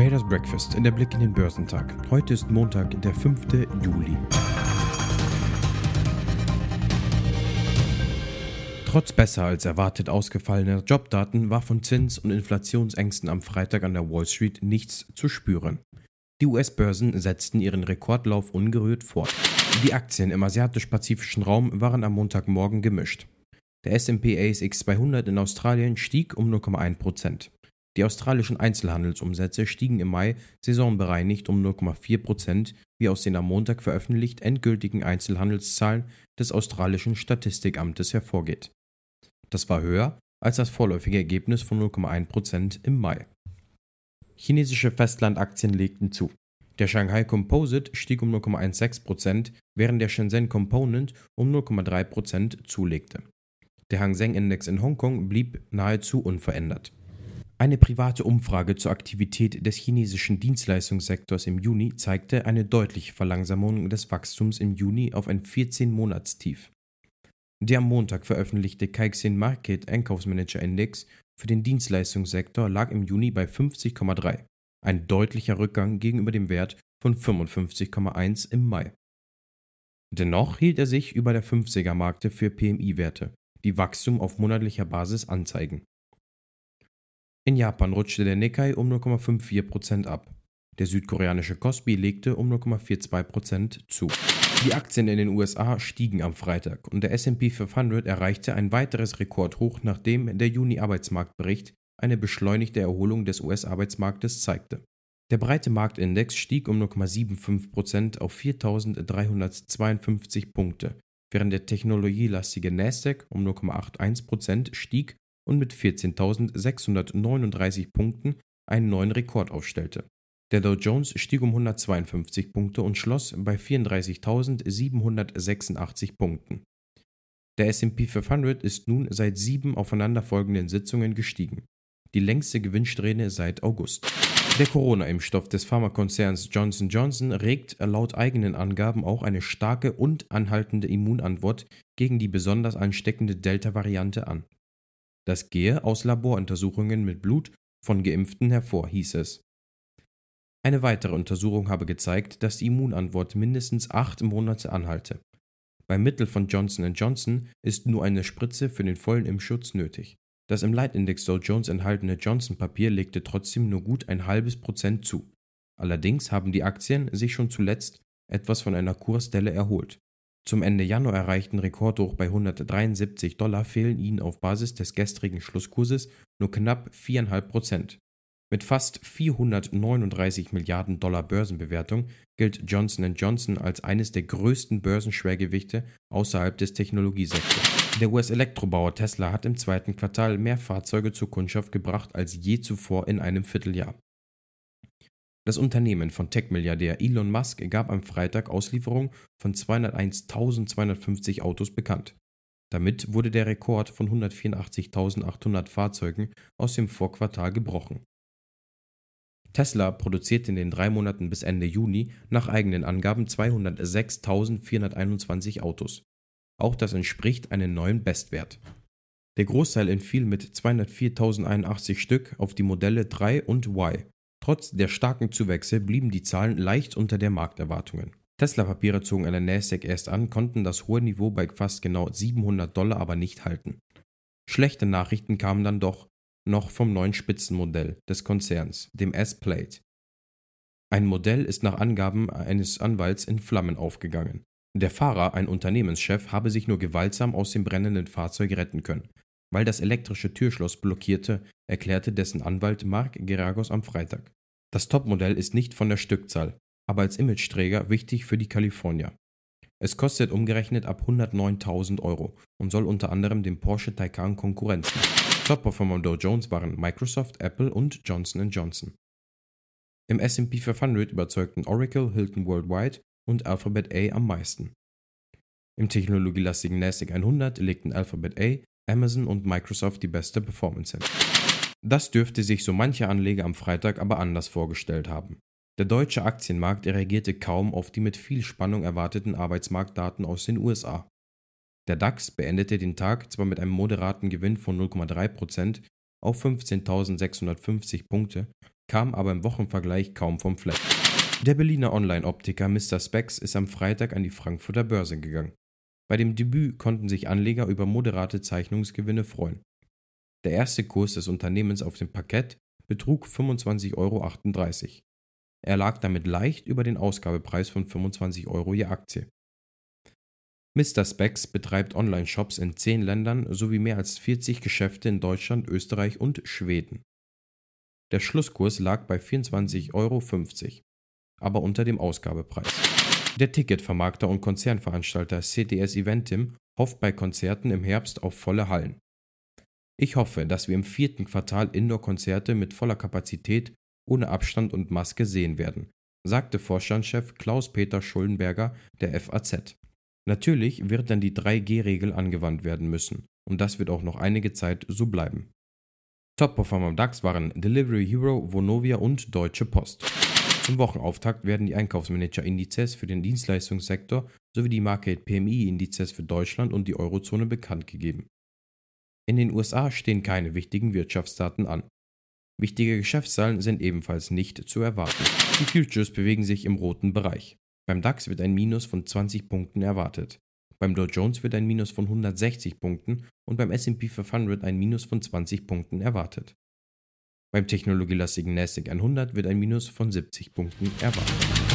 Traders Breakfast, der Blick in den Börsentag. Heute ist Montag, der 5. Juli. Trotz besser als erwartet ausgefallener Jobdaten war von Zins- und Inflationsängsten am Freitag an der Wall Street nichts zu spüren. Die US-Börsen setzten ihren Rekordlauf ungerührt fort. Die Aktien im asiatisch-pazifischen Raum waren am Montagmorgen gemischt. Der S&P ASX 200 in Australien stieg um 0,1%. Die australischen Einzelhandelsumsätze stiegen im Mai saisonbereinigt um 0,4 Prozent, wie aus den am Montag veröffentlicht endgültigen Einzelhandelszahlen des australischen Statistikamtes hervorgeht. Das war höher als das vorläufige Ergebnis von 0,1 Prozent im Mai. Chinesische Festlandaktien legten zu. Der Shanghai Composite stieg um 0,16 Prozent, während der Shenzhen Component um 0,3 Prozent zulegte. Der Hang Seng Index in Hongkong blieb nahezu unverändert. Eine private Umfrage zur Aktivität des chinesischen Dienstleistungssektors im Juni zeigte eine deutliche Verlangsamung des Wachstums im Juni auf ein 14-Monatstief. Der am Montag veröffentlichte Caixin Market Einkaufsmanager Index für den Dienstleistungssektor lag im Juni bei 50,3, ein deutlicher Rückgang gegenüber dem Wert von 55,1 im Mai. Dennoch hielt er sich über der 50er-Markte für PMI-Werte, die Wachstum auf monatlicher Basis anzeigen. In Japan rutschte der Nikkei um 0,54% ab. Der südkoreanische Kospi legte um 0,42% zu. Die Aktien in den USA stiegen am Freitag und der SP 500 erreichte ein weiteres Rekordhoch, nachdem der Juni-Arbeitsmarktbericht eine beschleunigte Erholung des US-Arbeitsmarktes zeigte. Der breite Marktindex stieg um 0,75% auf 4.352 Punkte, während der technologielastige Nasdaq um 0,81% stieg und mit 14.639 Punkten einen neuen Rekord aufstellte. Der Dow Jones stieg um 152 Punkte und schloss bei 34.786 Punkten. Der SP 500 ist nun seit sieben aufeinanderfolgenden Sitzungen gestiegen, die längste Gewinnsträhne seit August. Der Corona-Impfstoff des Pharmakonzerns Johnson Johnson regt laut eigenen Angaben auch eine starke und anhaltende Immunantwort gegen die besonders ansteckende Delta-Variante an. Das gehe aus Laboruntersuchungen mit Blut von Geimpften hervor, hieß es. Eine weitere Untersuchung habe gezeigt, dass die Immunantwort mindestens acht Monate anhalte. Beim Mittel von Johnson Johnson ist nur eine Spritze für den vollen Impfschutz nötig. Das im Leitindex Dow Jones enthaltene Johnson-Papier legte trotzdem nur gut ein halbes Prozent zu. Allerdings haben die Aktien sich schon zuletzt etwas von einer Kursdelle erholt. Zum Ende Januar erreichten Rekordhoch bei 173 Dollar fehlen ihnen auf Basis des gestrigen Schlusskurses nur knapp 4,5 Prozent. Mit fast 439 Milliarden Dollar Börsenbewertung gilt Johnson Johnson als eines der größten Börsenschwergewichte außerhalb des Technologiesektors. Der US-Elektrobauer Tesla hat im zweiten Quartal mehr Fahrzeuge zur Kundschaft gebracht als je zuvor in einem Vierteljahr. Das Unternehmen von Tech-Milliardär Elon Musk gab am Freitag Auslieferung von 201.250 Autos bekannt. Damit wurde der Rekord von 184.800 Fahrzeugen aus dem Vorquartal gebrochen. Tesla produziert in den drei Monaten bis Ende Juni nach eigenen Angaben 206.421 Autos. Auch das entspricht einem neuen Bestwert. Der Großteil entfiel mit 204.081 Stück auf die Modelle 3 und Y. Trotz der starken Zuwächse blieben die Zahlen leicht unter der Markterwartungen. Tesla-Papiere zogen an der Nasdaq erst an, konnten das hohe Niveau bei fast genau 700 Dollar aber nicht halten. Schlechte Nachrichten kamen dann doch noch vom neuen Spitzenmodell des Konzerns, dem S-Plate. Ein Modell ist nach Angaben eines Anwalts in Flammen aufgegangen. Der Fahrer, ein Unternehmenschef, habe sich nur gewaltsam aus dem brennenden Fahrzeug retten können, weil das elektrische Türschloss blockierte, erklärte dessen Anwalt Mark Geragos am Freitag. Das Topmodell ist nicht von der Stückzahl, aber als Imageträger wichtig für die Kalifornier. Es kostet umgerechnet ab 109.000 Euro und soll unter anderem dem Porsche Taycan Konkurrenz machen. Top-Performer Dow Jones waren Microsoft, Apple und Johnson Johnson. Im S&P 500 überzeugten Oracle, Hilton Worldwide und Alphabet A am meisten. Im technologielastigen NASDAQ 100 legten Alphabet A, Amazon und Microsoft die beste Performance hin. Das dürfte sich so mancher Anleger am Freitag aber anders vorgestellt haben. Der deutsche Aktienmarkt reagierte kaum auf die mit viel Spannung erwarteten Arbeitsmarktdaten aus den USA. Der DAX beendete den Tag zwar mit einem moderaten Gewinn von 0,3% auf 15.650 Punkte, kam aber im Wochenvergleich kaum vom Fleck. Der Berliner Online-Optiker Mr. Spex ist am Freitag an die Frankfurter Börse gegangen. Bei dem Debüt konnten sich Anleger über moderate Zeichnungsgewinne freuen. Der erste Kurs des Unternehmens auf dem Parkett betrug 25,38 Euro. Er lag damit leicht über den Ausgabepreis von 25 Euro je Aktie. Mr. Specs betreibt Online-Shops in 10 Ländern sowie mehr als 40 Geschäfte in Deutschland, Österreich und Schweden. Der Schlusskurs lag bei 24,50 Euro, aber unter dem Ausgabepreis. Der Ticketvermarkter und Konzernveranstalter CTS Eventim hofft bei Konzerten im Herbst auf volle Hallen. Ich hoffe, dass wir im vierten Quartal Indoor-Konzerte mit voller Kapazität ohne Abstand und Maske sehen werden, sagte Vorstandschef Klaus-Peter Schuldenberger der FAZ. Natürlich wird dann die 3G-Regel angewandt werden müssen und das wird auch noch einige Zeit so bleiben. Top-Performer am DAX waren Delivery Hero, Vonovia und Deutsche Post. Zum Wochenauftakt werden die Einkaufsmanager-Indizes für den Dienstleistungssektor sowie die Market PMI-Indizes für Deutschland und die Eurozone bekannt gegeben. In den USA stehen keine wichtigen Wirtschaftsdaten an. Wichtige Geschäftszahlen sind ebenfalls nicht zu erwarten. Die Futures bewegen sich im roten Bereich. Beim DAX wird ein Minus von 20 Punkten erwartet. Beim Dow Jones wird ein Minus von 160 Punkten und beim SP 500 ein Minus von 20 Punkten erwartet. Beim technologielastigen NASDAQ 100 wird ein Minus von 70 Punkten erwartet.